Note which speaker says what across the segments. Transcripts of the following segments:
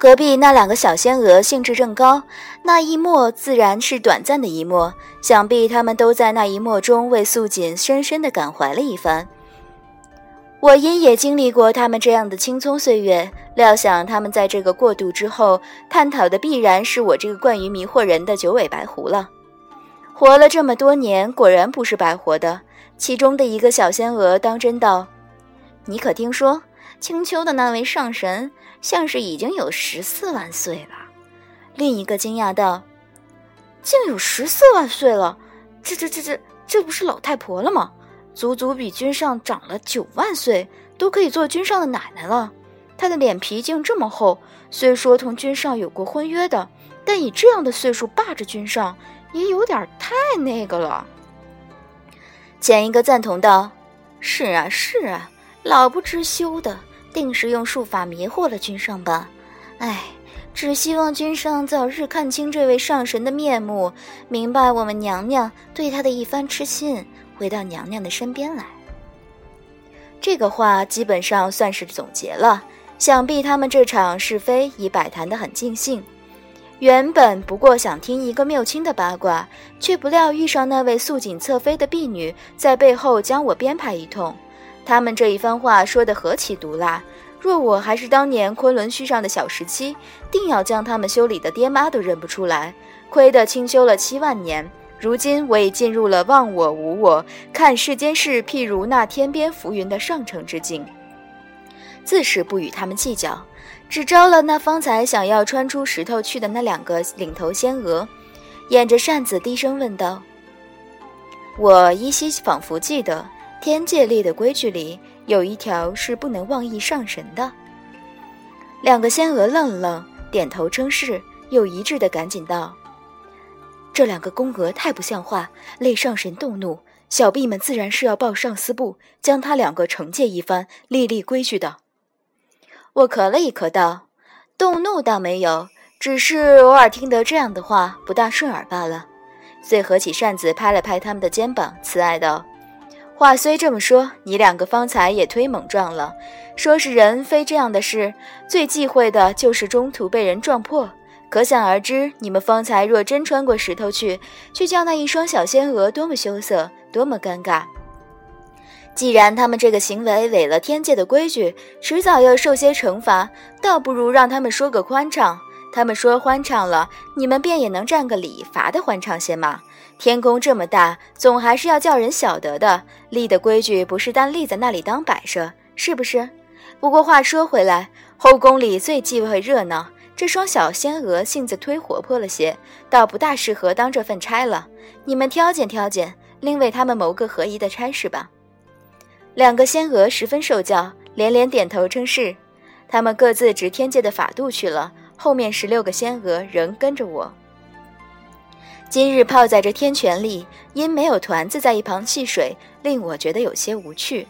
Speaker 1: 隔壁那两个小仙娥兴致正高，那一幕自然是短暂的一幕，想必他们都在那一幕中为素锦深深的感怀了一番。我因也经历过他们这样的青葱岁月，料想他们在这个过渡之后，探讨的必然是我这个惯于迷惑人的九尾白狐了。活了这么多年，果然不是白活的。其中的一个小仙娥当真道：“你可听说青丘的那位上神，像是已经有十四万岁了？”另一个惊讶道：“竟有十四万岁了？这、这、这、这，这不是老太婆了吗？足足比君上长了九万岁，都可以做君上的奶奶了。她的脸皮竟这么厚，虽说同君上有过婚约的，但以这样的岁数霸着君上。”也有点太那个了。前一个赞同道：“是啊，是啊，老不知羞的，定是用术法迷惑了君上吧？哎，只希望君上早日看清这位上神的面目，明白我们娘娘对他的一番痴心，回到娘娘的身边来。”这个话基本上算是总结了。想必他们这场是非已摆谈得很尽兴。原本不过想听一个谬亲的八卦，却不料遇上那位素锦侧妃的婢女在背后将我编排一通。他们这一番话说的何其毒辣！若我还是当年昆仑虚上的小十七，定要将他们修理的爹妈都认不出来。亏得清修了七万年，如今我已进入了忘我无我，看世间事譬如那天边浮云的上乘之境，自是不与他们计较。只招了那方才想要穿出石头去的那两个领头仙娥，掩着扇子低声问道：“我依稀仿佛记得天界立的规矩里有一条是不能妄议上神的。”两个仙娥愣了愣，点头称是，又一致的赶紧道：“这两个宫娥太不像话，累上神动怒，小婢们自然是要报上司部，将他两个惩戒一番，立立规矩的。”我咳了一咳，道：“动怒倒没有，只是偶尔听得这样的话，不大顺耳罢了。”遂合起扇子拍了拍他们的肩膀，慈爱道：“话虽这么说，你两个方才也忒猛撞了。说是人非这样的事，最忌讳的就是中途被人撞破。可想而知，你们方才若真穿过石头去，去叫那一双小仙娥多么羞涩，多么尴尬。”既然他们这个行为违了天界的规矩，迟早要受些惩罚，倒不如让他们说个宽敞。他们说欢畅了，你们便也能占个理，罚的欢畅些嘛。天宫这么大，总还是要叫人晓得的。立的规矩不是单立在那里当摆设，是不是？不过话说回来，后宫里最忌讳热闹，这双小仙娥性子忒活泼了些，倒不大适合当这份差了。你们挑拣挑拣，另为他们谋个合宜的差事吧。两个仙娥十分受教，连连点头称是。他们各自执天界的法度去了，后面十六个仙娥仍跟着我。今日泡在这天泉里，因没有团子在一旁戏水，令我觉得有些无趣。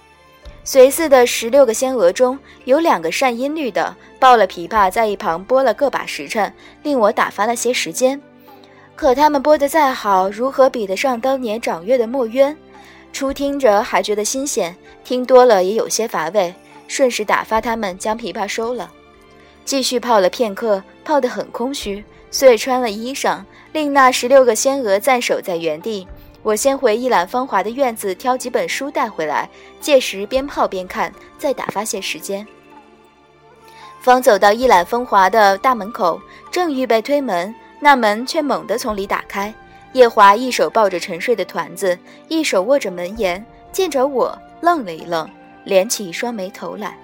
Speaker 1: 随侍的十六个仙娥中有两个善音律的，抱了琵琶在一旁拨了个把时辰，令我打发了些时间。可他们拨得再好，如何比得上当年掌乐的墨渊？初听着还觉得新鲜，听多了也有些乏味，顺势打发他们将琵琶收了，继续泡了片刻，泡得很空虚，遂穿了衣裳，令那十六个仙娥暂守在原地。我先回一览芳华的院子，挑几本书带回来，届时边泡边看，再打发些时间。方走到一览风华的大门口，正预备推门，那门却猛地从里打开。夜华一手抱着沉睡的团子，一手握着门沿，见着我，愣了一愣，连起一双眉头来。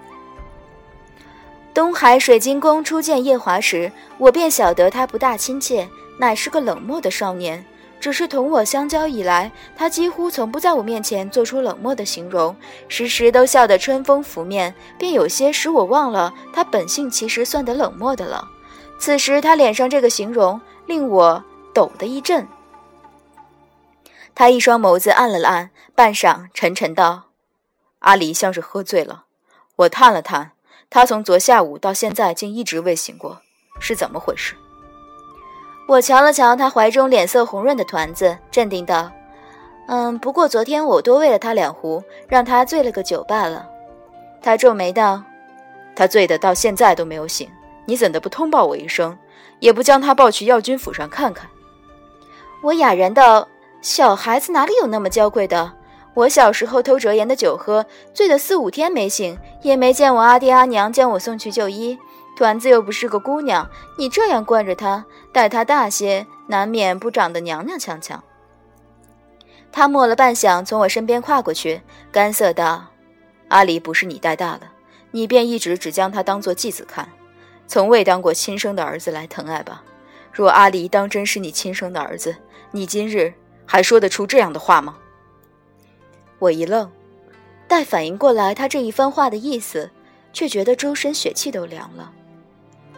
Speaker 1: 东海水晶宫初见夜华时，我便晓得他不大亲切，乃是个冷漠的少年。只是同我相交以来，他几乎从不在我面前做出冷漠的形容，时时都笑得春风拂面，便有些使我忘了他本性其实算得冷漠的了。此时他脸上这个形容，令我抖的一震。他一双眸子暗了暗，半晌沉沉道：“阿离像是喝醉了。”我探了探，他从昨下午到现在竟一直未醒过，是怎么回事？我瞧了瞧他怀中脸色红润的团子，镇定道：“嗯，不过昨天我多喂了他两壶，让他醉了个酒罢了。”他皱眉道：“他醉的到现在都没有醒，
Speaker 2: 你怎的不通报我一声，也不将他抱去药君府上看看？”
Speaker 1: 我哑然道：“小孩子哪里有那么娇贵的？我小时候偷折颜的酒喝，醉得四五天没醒，也没见我阿爹阿娘将我送去就医。团子又不是个姑娘，你这样惯着她，待她大些，难免不长得娘娘腔腔。”他默了半晌，从我身边跨过去，干涩道：“
Speaker 2: 阿离不是你带大的，你便一直只将他当做继子看，从未当过亲生的儿子来疼爱吧？若阿离当真是你亲生的儿子，你今日还说得出这样的话吗？”
Speaker 1: 我一愣，待反应过来他这一番话的意思，却觉得周身血气都凉了。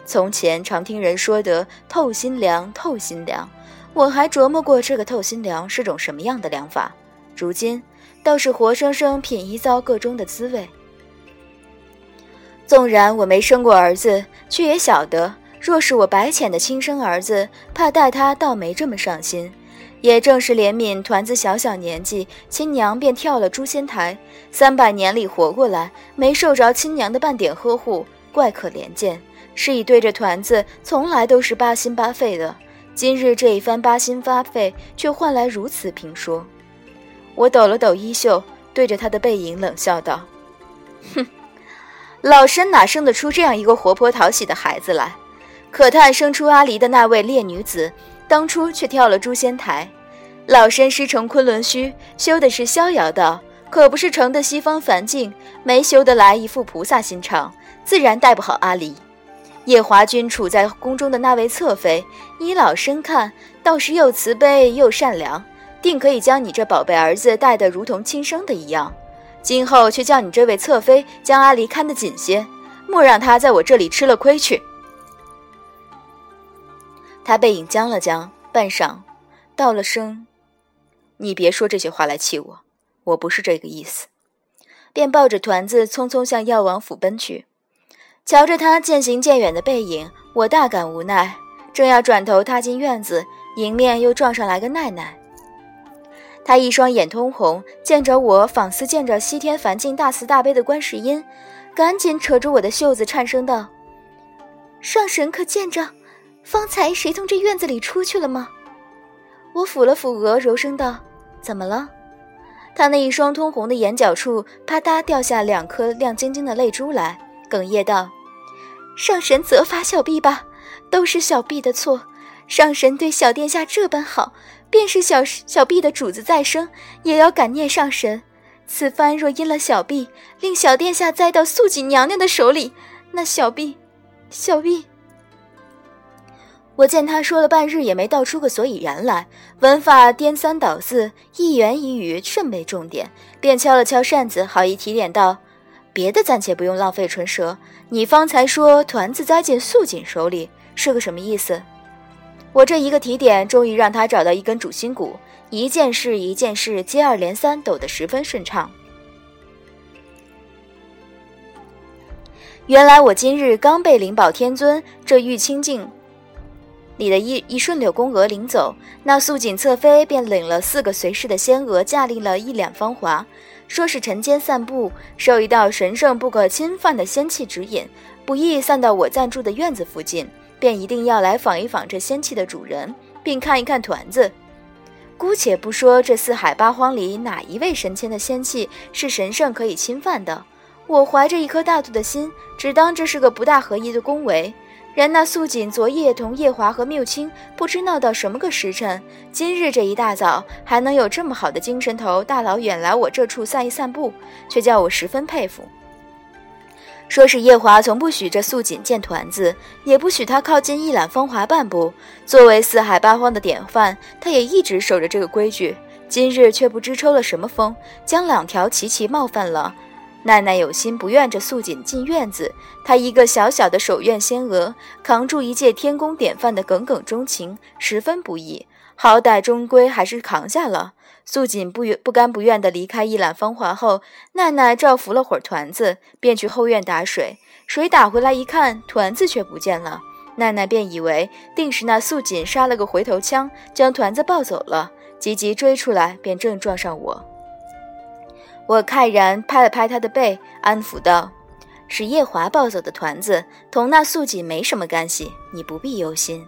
Speaker 1: 从前常听人说得透心凉，透心凉。我还琢磨过这个透心凉是种什么样的凉法，如今倒是活生生品一遭个中的滋味。纵然我没生过儿子，却也晓得，若是我白浅的亲生儿子，怕待他倒没这么上心。也正是怜悯团子小小年纪，亲娘便跳了诛仙台，三百年里活过来，没受着亲娘的半点呵护，怪可怜见。是以对着团子，从来都是八心八肺的。今日这一番八心八肺，却换来如此评说。我抖了抖衣袖，对着他的背影冷笑道：“哼，老身哪生得出这样一个活泼讨喜的孩子来？可叹生出阿离的那位烈女子，当初却跳了诛仙台。老身师承昆仑虚，修的是逍遥道，可不是成的西方凡境，没修得来一副菩萨心肠，自然带不好阿离。”夜华君处在宫中的那位侧妃，依老身看，倒是又慈悲又善良，定可以将你这宝贝儿子带得如同亲生的一样。今后却叫你这位侧妃将阿离看得紧些，莫让他在我这里吃了亏去。他背影僵了僵，半晌，道了声：“
Speaker 2: 你别说这些话来气我，我不是这个意思。”
Speaker 1: 便抱着团子匆匆向药王府奔去。瞧着他渐行渐远的背影，我大感无奈，正要转头踏进院子，迎面又撞上来个奈奈。他一双眼通红，见着我仿似见着西天梵境大慈大悲的观世音，赶紧扯着我的袖子，颤声道：“上神可见着？方才谁从这院子里出去了吗？”我抚了抚额，柔声道：“怎么了？”他那一双通红的眼角处，啪嗒掉下两颗亮晶晶的泪珠来，哽咽道。上神责罚小婢吧，都是小婢的错。上神对小殿下这般好，便是小小婢的主子再生，也要感念上神。此番若因了小婢，令小殿下栽到素锦娘娘的手里，那小婢，小婢……我见他说了半日也没道出个所以然来，文法颠三倒四，一言一语甚为重点，便敲了敲扇子，好意提点道。别的暂且不用浪费唇舌，你方才说团子栽进素锦手里是个什么意思？我这一个提点，终于让他找到一根主心骨，一件事一件事接二连三，抖得十分顺畅。原来我今日刚被灵宝天尊这玉清镜里的一一顺柳宫娥领走，那素锦侧妃便领了四个随侍的仙娥，驾临了一两芳华。说是晨间散步，受一道神圣不可侵犯的仙气指引，不易散到我暂住的院子附近，便一定要来访一访这仙气的主人，并看一看团子。姑且不说这四海八荒里哪一位神仙的仙气是神圣可以侵犯的，我怀着一颗大度的心，只当这是个不大合宜的恭维。然那素锦昨夜同夜华和缪青不知闹到什么个时辰，今日这一大早还能有这么好的精神头，大老远来我这处散一散步，却叫我十分佩服。说是夜华从不许这素锦见团子，也不许他靠近一览芳华半步。作为四海八荒的典范，他也一直守着这个规矩。今日却不知抽了什么风，将两条齐齐冒犯了。奈奈有心不愿这素锦进院子，她一个小小的守院仙娥，扛住一介天宫典范的耿耿忠情，十分不易。好歹终归还是扛下了。素锦不不甘不愿地离开一览芳华后，奈奈照拂了会儿团子，便去后院打水。水打回来一看，团子却不见了。奈奈便以为定是那素锦杀了个回头枪，将团子抱走了，急急追出来，便正撞上我。我慨然拍了拍他的背，安抚道：“是夜华抱走的团子，同那素锦没什么干系，你不必忧心。